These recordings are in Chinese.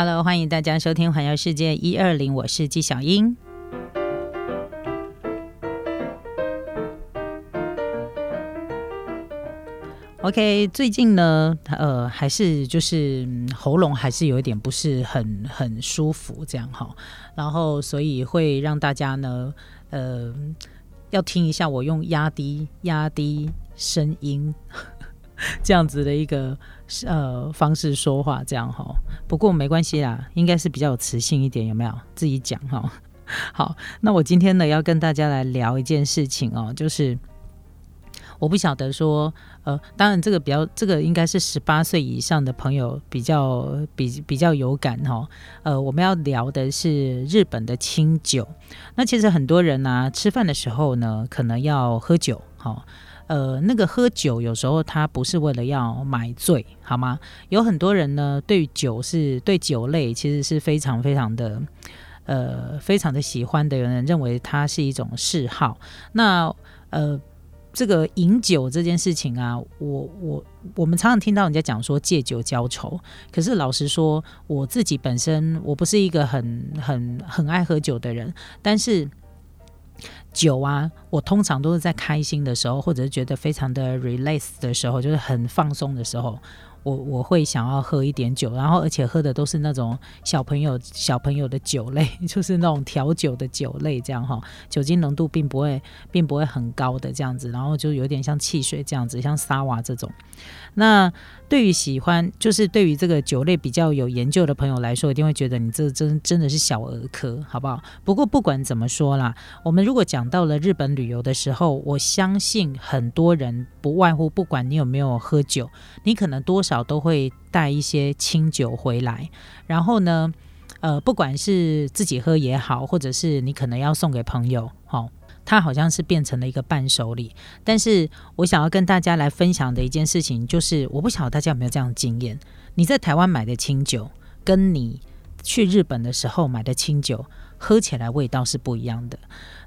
Hello，欢迎大家收听《环游世界一二零》，我是纪小英。OK，最近呢，呃，还是就是喉咙还是有一点不是很很舒服，这样哈，然后所以会让大家呢，呃，要听一下我用压低压低声音。这样子的一个呃方式说话，这样哈。不过没关系啦，应该是比较有磁性一点，有没有？自己讲哈。好，那我今天呢要跟大家来聊一件事情哦，就是我不晓得说，呃，当然这个比较，这个应该是十八岁以上的朋友比较比比较有感哈。呃，我们要聊的是日本的清酒。那其实很多人呢，吃饭的时候呢，可能要喝酒，哈。呃，那个喝酒有时候他不是为了要买醉，好吗？有很多人呢，对酒是对酒类其实是非常非常的呃非常的喜欢的，有人认为它是一种嗜好。那呃，这个饮酒这件事情啊，我我我们常常听到人家讲说借酒浇愁，可是老实说，我自己本身我不是一个很很很爱喝酒的人，但是。酒啊，我通常都是在开心的时候，或者是觉得非常的 relax 的时候，就是很放松的时候。我我会想要喝一点酒，然后而且喝的都是那种小朋友小朋友的酒类，就是那种调酒的酒类，这样哈，酒精浓度并不会并不会很高的这样子，然后就有点像汽水这样子，像沙瓦这种。那对于喜欢就是对于这个酒类比较有研究的朋友来说，一定会觉得你这真真的是小儿科，好不好？不过不管怎么说啦，我们如果讲到了日本旅游的时候，我相信很多人不外乎不管你有没有喝酒，你可能多。少都会带一些清酒回来，然后呢，呃，不管是自己喝也好，或者是你可能要送给朋友，好，它好像是变成了一个伴手礼。但是我想要跟大家来分享的一件事情，就是我不晓得大家有没有这样经验：你在台湾买的清酒，跟你去日本的时候买的清酒，喝起来味道是不一样的。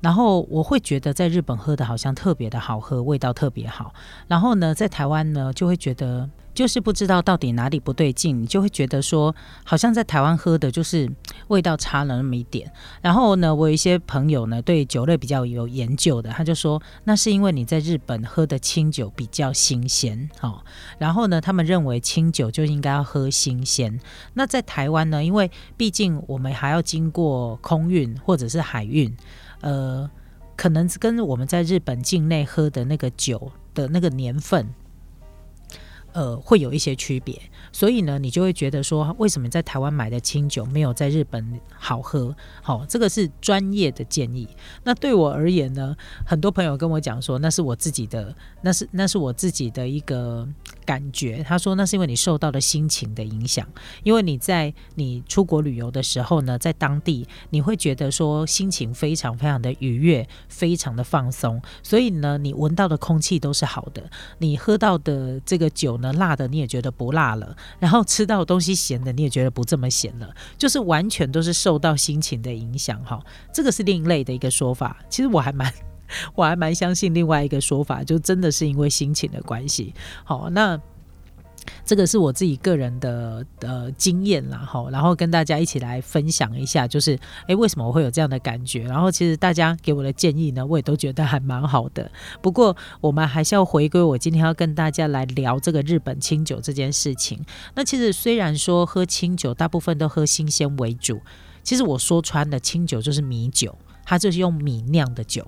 然后我会觉得在日本喝的好像特别的好喝，味道特别好。然后呢，在台湾呢，就会觉得。就是不知道到底哪里不对劲，你就会觉得说，好像在台湾喝的就是味道差了那么一点。然后呢，我有一些朋友呢，对酒类比较有研究的，他就说，那是因为你在日本喝的清酒比较新鲜，哦。然后呢，他们认为清酒就应该要喝新鲜。那在台湾呢，因为毕竟我们还要经过空运或者是海运，呃，可能跟我们在日本境内喝的那个酒的那个年份。呃，会有一些区别，所以呢，你就会觉得说，为什么在台湾买的清酒没有在日本好喝？好，这个是专业的建议。那对我而言呢，很多朋友跟我讲说，那是我自己的，那是那是我自己的一个。感觉，他说那是因为你受到了心情的影响，因为你在你出国旅游的时候呢，在当地你会觉得说心情非常非常的愉悦，非常的放松，所以呢，你闻到的空气都是好的，你喝到的这个酒呢，辣的你也觉得不辣了，然后吃到东西咸的你也觉得不这么咸了，就是完全都是受到心情的影响哈，这个是另类的一个说法，其实我还蛮。我还蛮相信另外一个说法，就真的是因为心情的关系。好，那这个是我自己个人的呃经验啦，好，然后跟大家一起来分享一下，就是诶，为什么我会有这样的感觉？然后其实大家给我的建议呢，我也都觉得还蛮好的。不过我们还是要回归我今天要跟大家来聊这个日本清酒这件事情。那其实虽然说喝清酒大部分都喝新鲜为主，其实我说穿的清酒就是米酒，它就是用米酿的酒。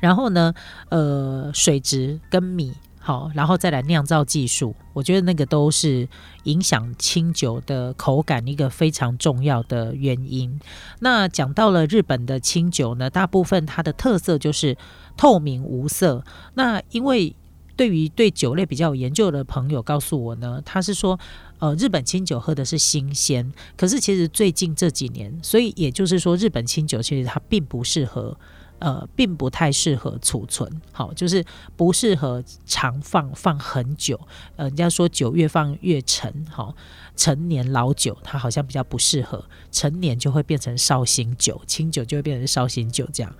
然后呢，呃，水质跟米好，然后再来酿造技术，我觉得那个都是影响清酒的口感一个非常重要的原因。那讲到了日本的清酒呢，大部分它的特色就是透明无色。那因为对于对酒类比较有研究的朋友告诉我呢，他是说，呃，日本清酒喝的是新鲜，可是其实最近这几年，所以也就是说，日本清酒其实它并不适合。呃，并不太适合储存，好，就是不适合常放放很久。呃，人家说酒越放越陈，好，陈年老酒它好像比较不适合，陈年就会变成绍兴酒，清酒就会变成绍兴酒这样。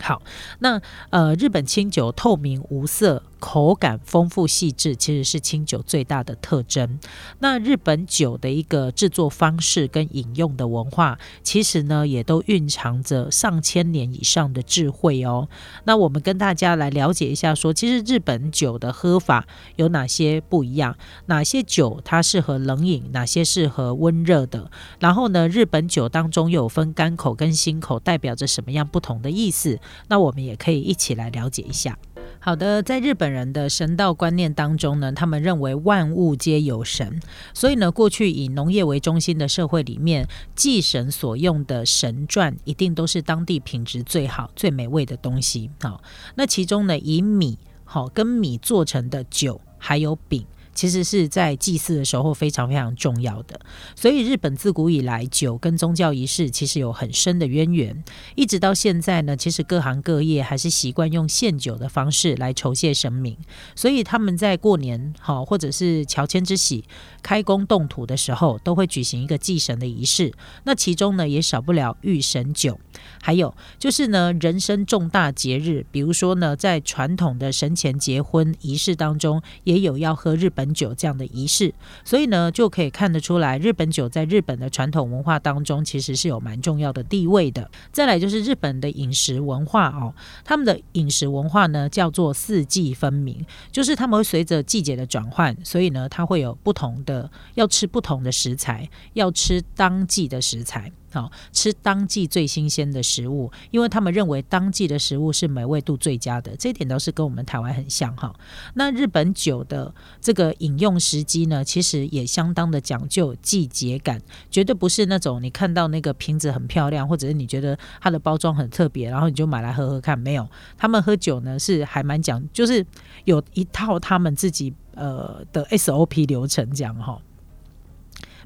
好，那呃，日本清酒透明无色，口感丰富细致，其实是清酒最大的特征。那日本酒的一个制作方式跟饮用的文化，其实呢也都蕴藏着上千年以上的智慧哦。那我们跟大家来了解一下，说其实日本酒的喝法有哪些不一样？哪些酒它适合冷饮，哪些适合温热的？然后呢，日本酒当中又有分干口跟新口，代表着什么样不同的意思？那我们也可以一起来了解一下。好的，在日本人的神道观念当中呢，他们认为万物皆有神，所以呢，过去以农业为中心的社会里面，祭神所用的神馔一定都是当地品质最好、最美味的东西。好，那其中呢，以米好跟米做成的酒，还有饼。其实是在祭祀的时候非常非常重要的，所以日本自古以来酒跟宗教仪式其实有很深的渊源，一直到现在呢，其实各行各业还是习惯用献酒的方式来酬谢神明，所以他们在过年好或者是乔迁之喜、开工动土的时候，都会举行一个祭神的仪式，那其中呢也少不了御神酒，还有就是呢人生重大节日，比如说呢在传统的神前结婚仪式当中，也有要喝日本酒这样的仪式，所以呢，就可以看得出来，日本酒在日本的传统文化当中，其实是有蛮重要的地位的。再来就是日本的饮食文化哦，他们的饮食文化呢叫做四季分明，就是他们会随着季节的转换，所以呢，它会有不同的要吃不同的食材，要吃当季的食材。好吃当季最新鲜的食物，因为他们认为当季的食物是美味度最佳的，这一点倒是跟我们台湾很像哈。那日本酒的这个饮用时机呢，其实也相当的讲究季节感，绝对不是那种你看到那个瓶子很漂亮，或者是你觉得它的包装很特别，然后你就买来喝喝看。没有，他们喝酒呢是还蛮讲，就是有一套他们自己呃的 SOP 流程讲哈。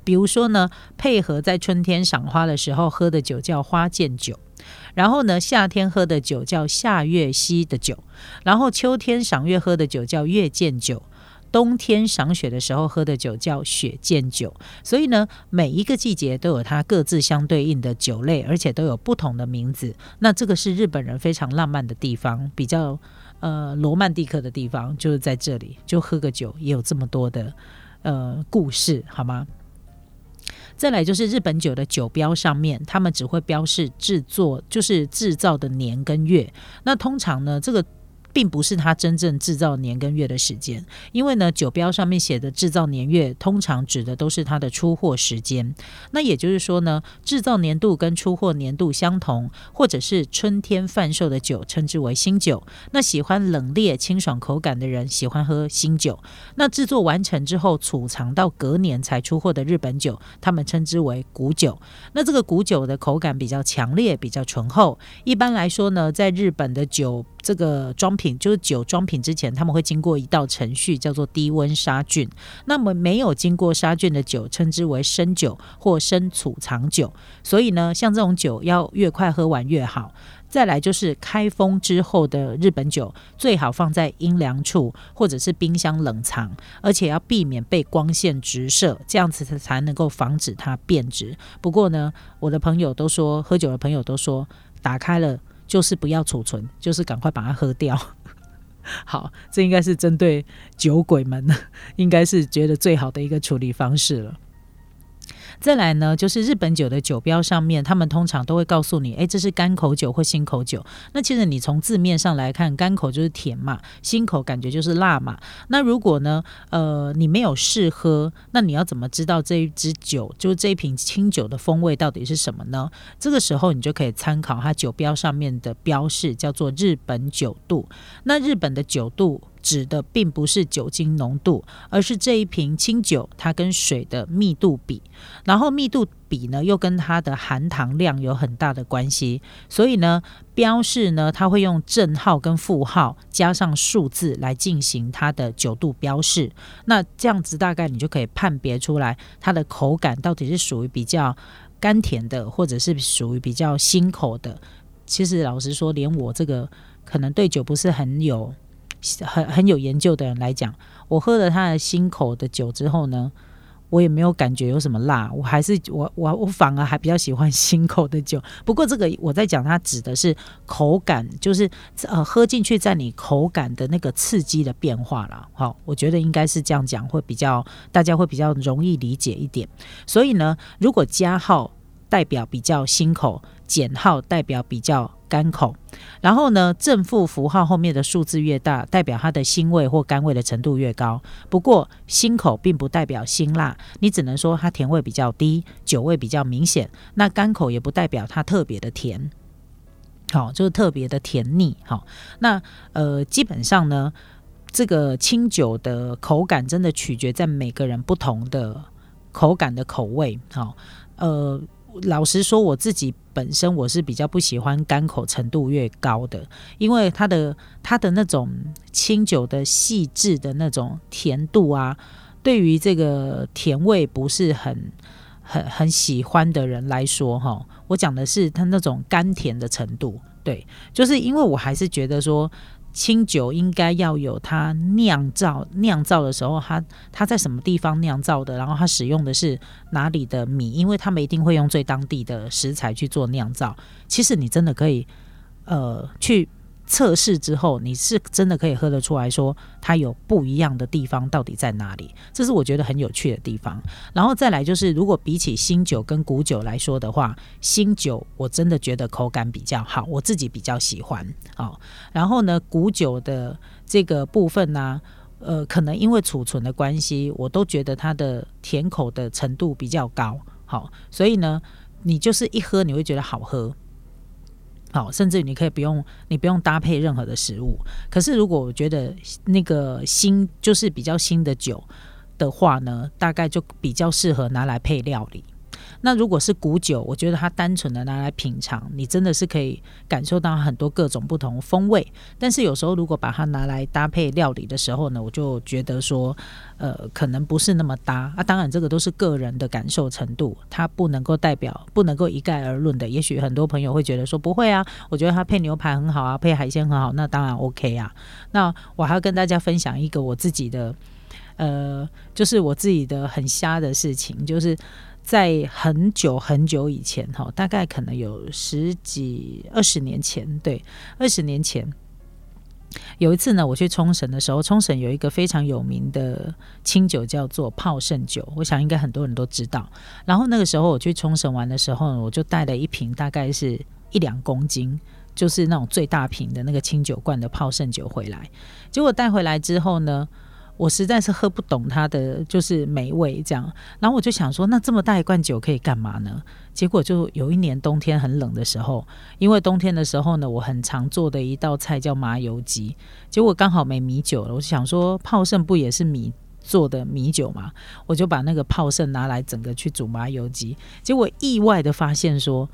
比如说呢，配合在春天赏花的时候喝的酒叫花见酒，然后呢，夏天喝的酒叫夏月夕的酒，然后秋天赏月喝的酒叫月见酒，冬天赏雪的时候喝的酒叫雪见酒。所以呢，每一个季节都有它各自相对应的酒类，而且都有不同的名字。那这个是日本人非常浪漫的地方，比较呃罗曼蒂克的地方，就是在这里，就喝个酒也有这么多的呃故事，好吗？再来就是日本酒的酒标上面，他们只会标示制作，就是制造的年跟月。那通常呢，这个。并不是它真正制造年跟月的时间，因为呢，酒标上面写的制造年月，通常指的都是它的出货时间。那也就是说呢，制造年度跟出货年度相同，或者是春天贩售的酒，称之为新酒。那喜欢冷冽清爽口感的人，喜欢喝新酒。那制作完成之后，储藏到隔年才出货的日本酒，他们称之为古酒。那这个古酒的口感比较强烈，比较醇厚。一般来说呢，在日本的酒。这个装品就是酒装品之前，他们会经过一道程序，叫做低温杀菌。那么没有经过杀菌的酒，称之为生酒或生储藏酒。所以呢，像这种酒要越快喝完越好。再来就是开封之后的日本酒，最好放在阴凉处或者是冰箱冷藏，而且要避免被光线直射，这样子才能够防止它变质。不过呢，我的朋友都说，喝酒的朋友都说，打开了。就是不要储存，就是赶快把它喝掉。好，这应该是针对酒鬼们，应该是觉得最好的一个处理方式了。再来呢，就是日本酒的酒标上面，他们通常都会告诉你，哎，这是干口酒或新口酒。那其实你从字面上来看，干口就是甜嘛，新口感觉就是辣嘛。那如果呢，呃，你没有试喝，那你要怎么知道这一支酒，就是这一瓶清酒的风味到底是什么呢？这个时候你就可以参考它酒标上面的标示，叫做日本酒度。那日本的酒度。指的并不是酒精浓度，而是这一瓶清酒它跟水的密度比，然后密度比呢又跟它的含糖量有很大的关系。所以呢，标示呢它会用正号跟负号加上数字来进行它的酒度标示。那这样子大概你就可以判别出来它的口感到底是属于比较甘甜的，或者是属于比较辛口的。其实老实说，连我这个可能对酒不是很有。很很有研究的人来讲，我喝了他的新口的酒之后呢，我也没有感觉有什么辣，我还是我我我反而还比较喜欢 新口的酒。不过这个我在讲，它指的是口感，就是呃喝进去在你口感的那个刺激的变化了。好，我觉得应该是这样讲会比较大家会比较容易理解一点。所以呢，如果加号代表比较新口，减号代表比较。干口，然后呢，正负符号后面的数字越大，代表它的腥味或甘味的程度越高。不过，辛口并不代表辛辣，你只能说它甜味比较低，酒味比较明显。那干口也不代表它特别的甜，好，就是特别的甜腻。好，那呃，基本上呢，这个清酒的口感真的取决在每个人不同的口感的口味。好，呃。老实说，我自己本身我是比较不喜欢干口程度越高的，因为它的它的那种清酒的细致的那种甜度啊，对于这个甜味不是很很很喜欢的人来说，哈，我讲的是它那种甘甜的程度，对，就是因为我还是觉得说。清酒应该要有它酿造酿造的时候，它它在什么地方酿造的，然后它使用的是哪里的米，因为他们一定会用最当地的食材去做酿造。其实你真的可以，呃，去。测试之后，你是真的可以喝得出来说它有不一样的地方到底在哪里？这是我觉得很有趣的地方。然后再来就是，如果比起新酒跟古酒来说的话，新酒我真的觉得口感比较好，我自己比较喜欢。好，然后呢，古酒的这个部分呢，呃，可能因为储存的关系，我都觉得它的甜口的程度比较高。好，所以呢，你就是一喝你会觉得好喝。好，甚至你可以不用，你不用搭配任何的食物。可是，如果我觉得那个新就是比较新的酒的话呢，大概就比较适合拿来配料理。那如果是古酒，我觉得它单纯的拿来品尝，你真的是可以感受到很多各种不同风味。但是有时候如果把它拿来搭配料理的时候呢，我就觉得说，呃，可能不是那么搭啊。当然，这个都是个人的感受程度，它不能够代表，不能够一概而论的。也许很多朋友会觉得说，不会啊，我觉得它配牛排很好啊，配海鲜很好，那当然 OK 啊。那我还要跟大家分享一个我自己的，呃，就是我自己的很瞎的事情，就是。在很久很久以前，哈，大概可能有十几二十年前，对，二十年前有一次呢，我去冲绳的时候，冲绳有一个非常有名的清酒叫做泡盛酒，我想应该很多人都知道。然后那个时候我去冲绳玩的时候，我就带了一瓶，大概是一两公斤，就是那种最大瓶的那个清酒罐的泡盛酒回来。结果带回来之后呢？我实在是喝不懂它的就是美味这样，然后我就想说，那这么大一罐酒可以干嘛呢？结果就有一年冬天很冷的时候，因为冬天的时候呢，我很常做的一道菜叫麻油鸡，结果刚好没米酒了，我就想说泡盛不也是米做的米酒嘛，我就把那个泡盛拿来整个去煮麻油鸡，结果意外的发现说，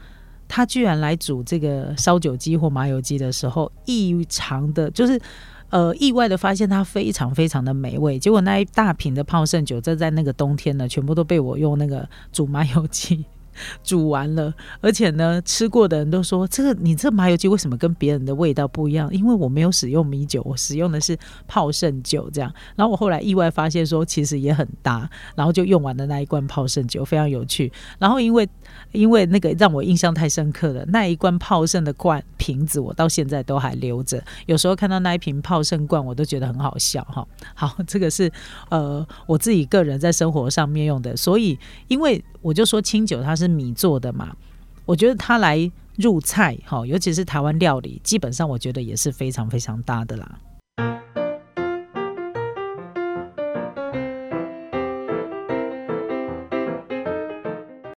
他居然来煮这个烧酒鸡或麻油鸡的时候，异常的就是。呃，意外的发现它非常非常的美味，结果那一大瓶的泡盛酒，这在那个冬天呢，全部都被我用那个煮麻油鸡。煮完了，而且呢，吃过的人都说这个你这麻油鸡为什么跟别人的味道不一样？因为我没有使用米酒，我使用的是泡盛酒这样。然后我后来意外发现说其实也很搭，然后就用完了那一罐泡盛酒，非常有趣。然后因为因为那个让我印象太深刻了，那一罐泡盛的罐瓶子我到现在都还留着，有时候看到那一瓶泡盛罐我都觉得很好笑哈。好，这个是呃我自己个人在生活上面用的，所以因为我就说清酒它是。米做的嘛，我觉得它来入菜哈，尤其是台湾料理，基本上我觉得也是非常非常搭的啦。